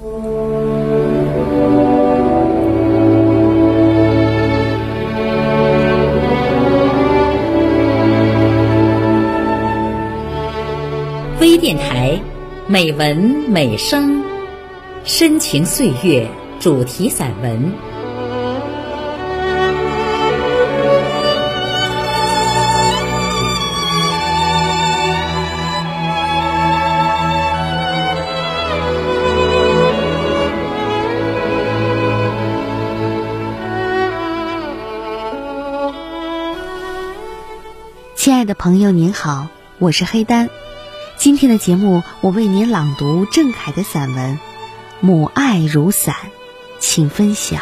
微电台，美文美声，深情岁月主题散文。的朋友，您好，我是黑丹。今天的节目，我为您朗读郑恺的散文《母爱如伞》，请分享。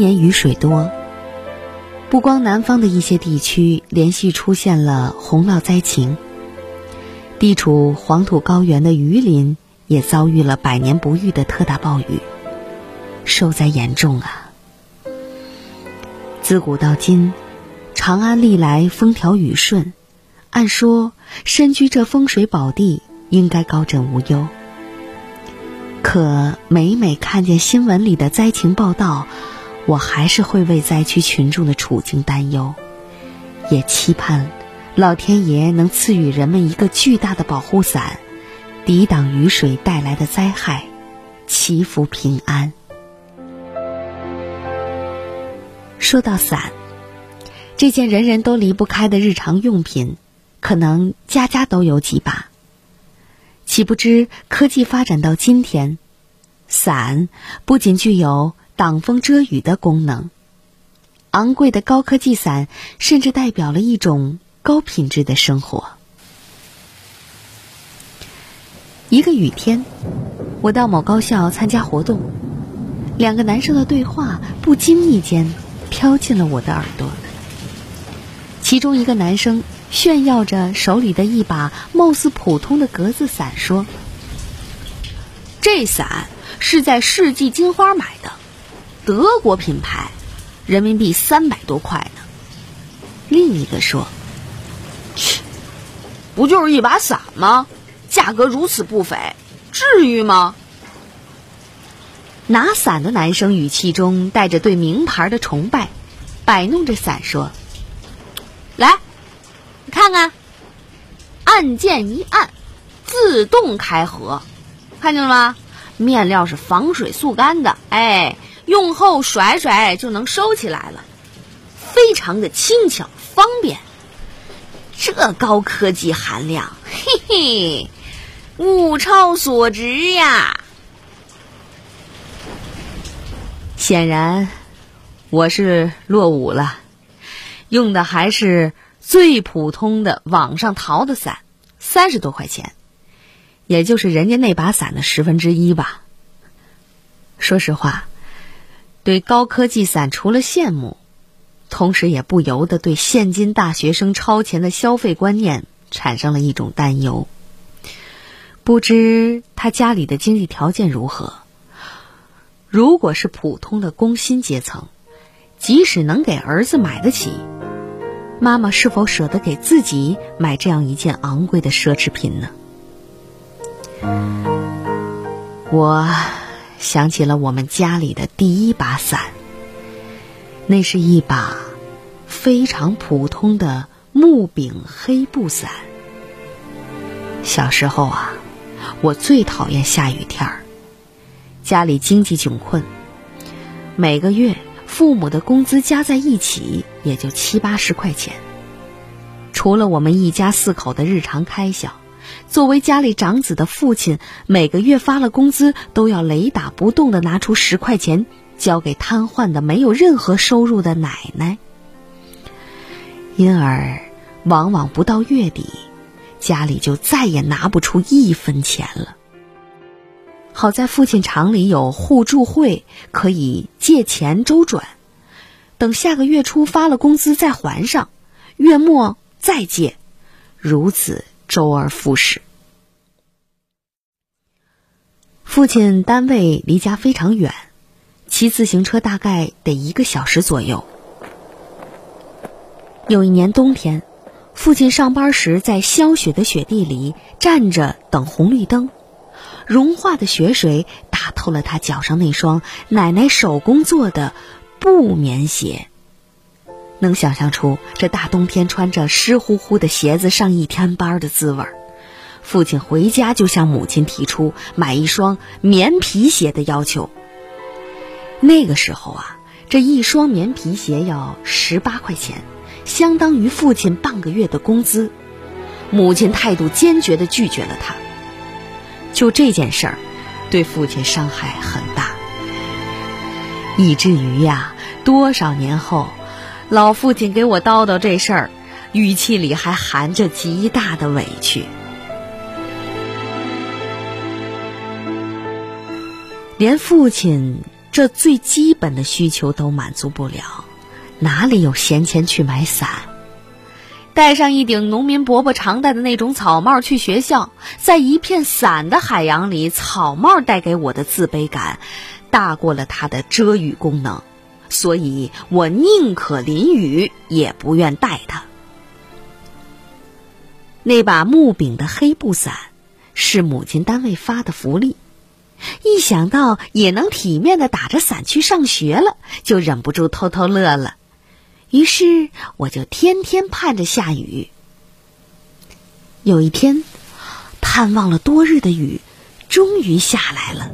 年雨水多，不光南方的一些地区连续出现了洪涝灾情，地处黄土高原的榆林也遭遇了百年不遇的特大暴雨，受灾严重啊！自古到今，长安历来风调雨顺，按说身居这风水宝地，应该高枕无忧。可每每看见新闻里的灾情报道，我还是会为灾区群众的处境担忧，也期盼老天爷能赐予人们一个巨大的保护伞，抵挡雨水带来的灾害，祈福平安。说到伞，这件人人都离不开的日常用品，可能家家都有几把。岂不知科技发展到今天，伞不仅具有挡风遮雨的功能，昂贵的高科技伞甚至代表了一种高品质的生活。一个雨天，我到某高校参加活动，两个男生的对话不经意间飘进了我的耳朵。其中一个男生炫耀着手里的一把貌似普通的格子伞，说：“这伞是在世纪金花买的。”德国品牌，人民币三百多块呢。另一个说：“，不就是一把伞吗？价格如此不菲，至于吗？”拿伞的男生语气中带着对名牌的崇拜，摆弄着伞说：“来，你看看，按键一按，自动开合，看见了吗？面料是防水速干的，哎。”用后甩甩就能收起来了，非常的轻巧方便。这高科技含量，嘿嘿，物超所值呀！显然，我是落伍了，用的还是最普通的网上淘的伞，三十多块钱，也就是人家那把伞的十分之一吧。说实话。对高科技伞除了羡慕，同时也不由得对现今大学生超前的消费观念产生了一种担忧。不知他家里的经济条件如何？如果是普通的工薪阶层，即使能给儿子买得起，妈妈是否舍得给自己买这样一件昂贵的奢侈品呢？我。想起了我们家里的第一把伞，那是一把非常普通的木柄黑布伞。小时候啊，我最讨厌下雨天儿，家里经济窘困，每个月父母的工资加在一起也就七八十块钱，除了我们一家四口的日常开销。作为家里长子的父亲，每个月发了工资都要雷打不动的拿出十块钱交给瘫痪的没有任何收入的奶奶。因而，往往不到月底，家里就再也拿不出一分钱了。好在父亲厂里有互助会，可以借钱周转，等下个月初发了工资再还上，月末再借，如此周而复始。父亲单位离家非常远，骑自行车大概得一个小时左右。有一年冬天，父亲上班时在消雪的雪地里站着等红绿灯，融化的雪水打透了他脚上那双奶奶手工做的布棉鞋。能想象出这大冬天穿着湿乎乎的鞋子上一天班的滋味儿。父亲回家就向母亲提出买一双棉皮鞋的要求。那个时候啊，这一双棉皮鞋要十八块钱。相当于父亲半个月的工资，母亲态度坚决的拒绝了他。就这件事儿，对父亲伤害很大，以至于呀，多少年后，老父亲给我叨叨这事儿，语气里还含着极大的委屈。连父亲这最基本的需求都满足不了。哪里有闲钱去买伞？戴上一顶农民伯伯常戴的那种草帽去学校，在一片伞的海洋里，草帽带给我的自卑感，大过了它的遮雨功能，所以我宁可淋雨，也不愿带它。那把木柄的黑布伞，是母亲单位发的福利，一想到也能体面的打着伞去上学了，就忍不住偷偷乐了。于是我就天天盼着下雨。有一天，盼望了多日的雨终于下来了。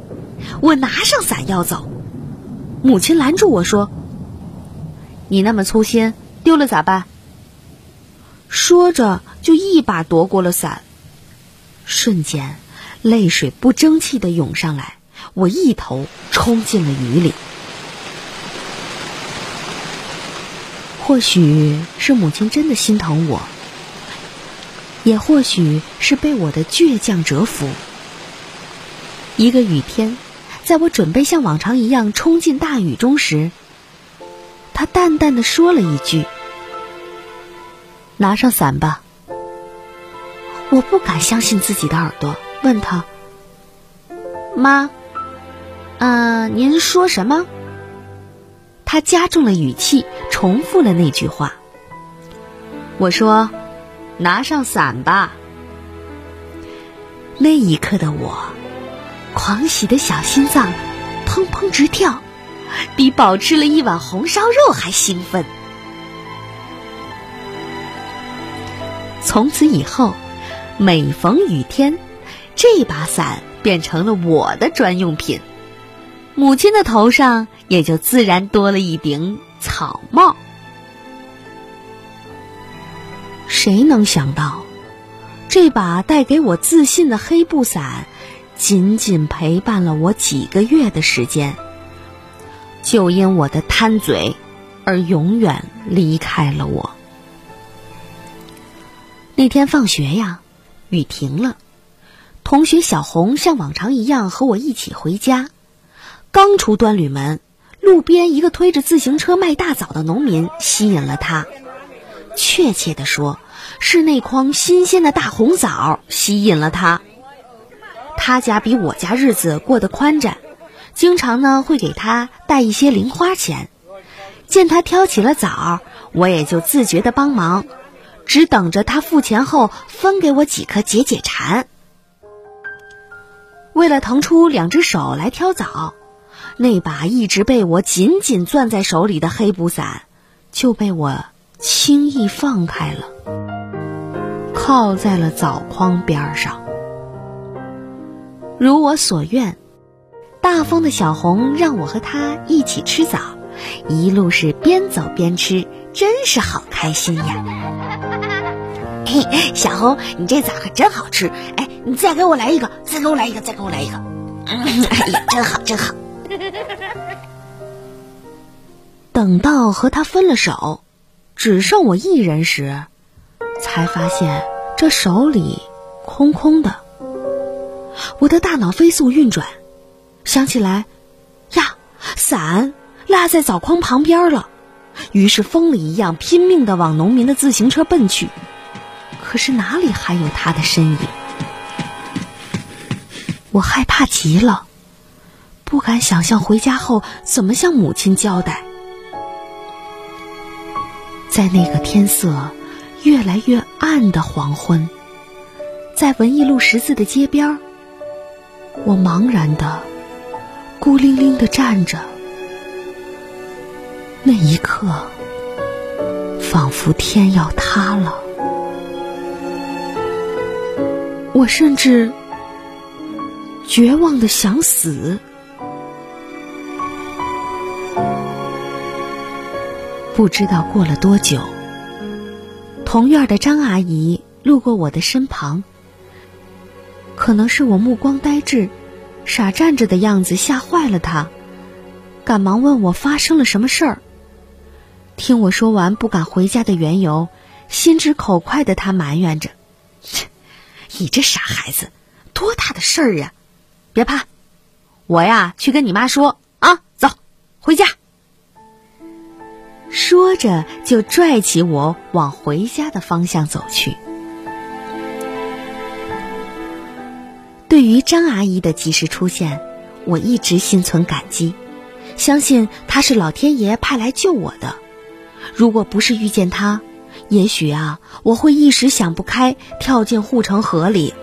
我拿上伞要走，母亲拦住我说：“你那么粗心，丢了咋办？”说着就一把夺过了伞。瞬间，泪水不争气的涌上来，我一头冲进了雨里。或许是母亲真的心疼我，也或许是被我的倔强折服。一个雨天，在我准备像往常一样冲进大雨中时，他淡淡的说了一句：“拿上伞吧。”我不敢相信自己的耳朵，问他：“妈，嗯，您说什么？”他加重了语气，重复了那句话。我说：“拿上伞吧。”那一刻的我，狂喜的小心脏砰砰直跳，比饱吃了一碗红烧肉还兴奋。从此以后，每逢雨天，这把伞变成了我的专用品。母亲的头上也就自然多了一顶草帽。谁能想到，这把带给我自信的黑布伞，仅仅陪伴了我几个月的时间，就因我的贪嘴，而永远离开了我。那天放学呀，雨停了，同学小红像往常一样和我一起回家。刚出端旅门，路边一个推着自行车卖大枣的农民吸引了他。确切的说，是那筐新鲜的大红枣吸引了他。他家比我家日子过得宽展，经常呢会给他带一些零花钱。见他挑起了枣，我也就自觉的帮忙，只等着他付钱后分给我几颗解解馋。为了腾出两只手来挑枣。那把一直被我紧紧攥在手里的黑布伞，就被我轻易放开了，靠在了枣筐边上。如我所愿，大风的小红让我和他一起吃枣，一路是边走边吃，真是好开心呀！嘿，小红，你这枣可真好吃！哎，你再给我来一个，再给我来一个，再给我来一个！哎呀，真好，真好！等到和他分了手，只剩我一人时，才发现这手里空空的。我的大脑飞速运转，想起来，呀，伞落在枣筐旁边了。于是疯了一样拼命的往农民的自行车奔去，可是哪里还有他的身影？我害怕极了，不敢想象回家后怎么向母亲交代。在那个天色越来越暗的黄昏，在文艺路十字的街边儿我茫然的、孤零零的站着。那一刻，仿佛天要塌了。我甚至绝望的想死。不知道过了多久，同院的张阿姨路过我的身旁。可能是我目光呆滞、傻站着的样子吓坏了他，赶忙问我发生了什么事儿。听我说完不敢回家的缘由，心直口快的他埋怨着：“切，你这傻孩子，多大的事儿啊！别怕，我呀去跟你妈说啊，走，回家。”说着就拽起我往回家的方向走去。对于张阿姨的及时出现，我一直心存感激，相信她是老天爷派来救我的。如果不是遇见她，也许啊，我会一时想不开，跳进护城河里。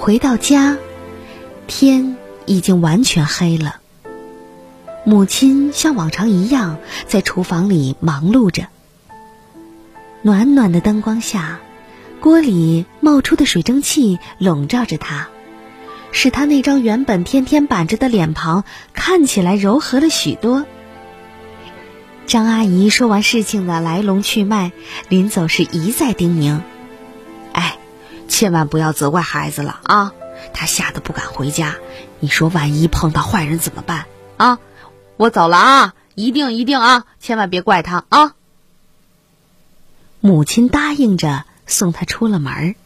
回到家，天已经完全黑了。母亲像往常一样在厨房里忙碌着。暖暖的灯光下，锅里冒出的水蒸气笼罩着她。使他那张原本天天板着的脸庞看起来柔和了许多。张阿姨说完事情的来龙去脉，临走时一再叮咛：“哎，千万不要责怪孩子了啊！他吓得不敢回家，你说万一碰到坏人怎么办啊？我走了啊，一定一定啊，千万别怪他啊！”母亲答应着，送他出了门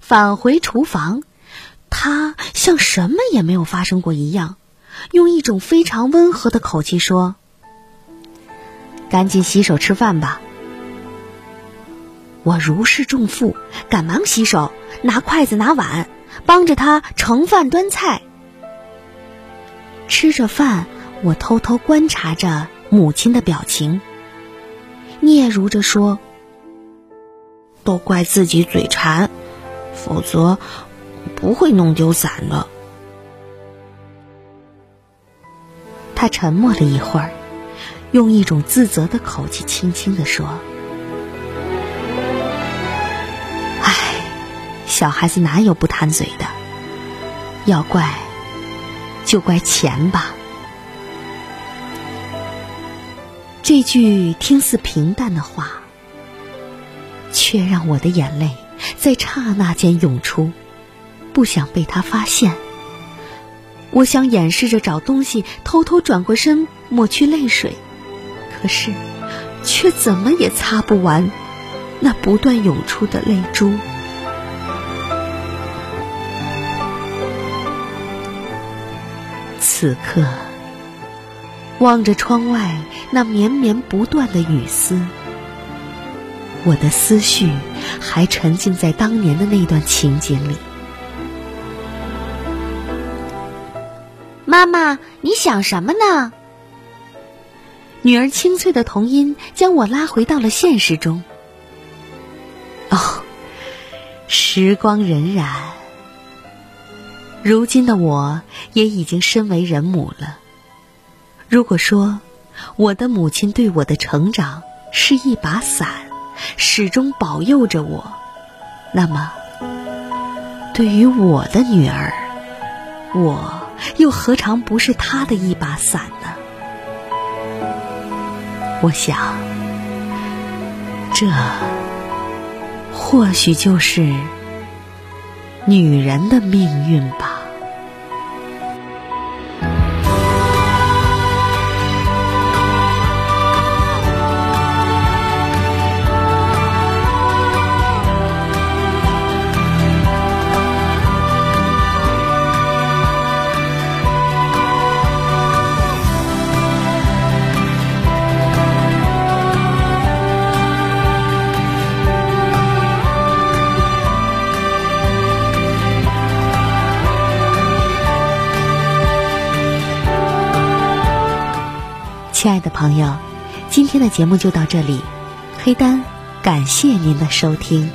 返回厨房。他像什么也没有发生过一样，用一种非常温和的口气说：“赶紧洗手吃饭吧。”我如释重负，赶忙洗手，拿筷子拿碗，帮着他盛饭端菜。吃着饭，我偷偷观察着母亲的表情，嗫嚅着说：“都怪自己嘴馋，否则……”不会弄丢伞的。他沉默了一会儿，用一种自责的口气轻轻的说：“唉，小孩子哪有不贪嘴的？要怪，就怪钱吧。”这句听似平淡的话，却让我的眼泪在刹那间涌出。不想被他发现，我想掩饰着找东西，偷偷转过身抹去泪水，可是，却怎么也擦不完那不断涌出的泪珠。此刻，望着窗外那绵绵不断的雨丝，我的思绪还沉浸在当年的那段情景里。妈妈，你想什么呢？女儿清脆的童音将我拉回到了现实中。哦，时光荏苒，如今的我也已经身为人母了。如果说我的母亲对我的成长是一把伞，始终保佑着我，那么对于我的女儿，我。又何尝不是她的一把伞呢？我想，这或许就是女人的命运吧。的朋友，今天的节目就到这里，黑丹感谢您的收听。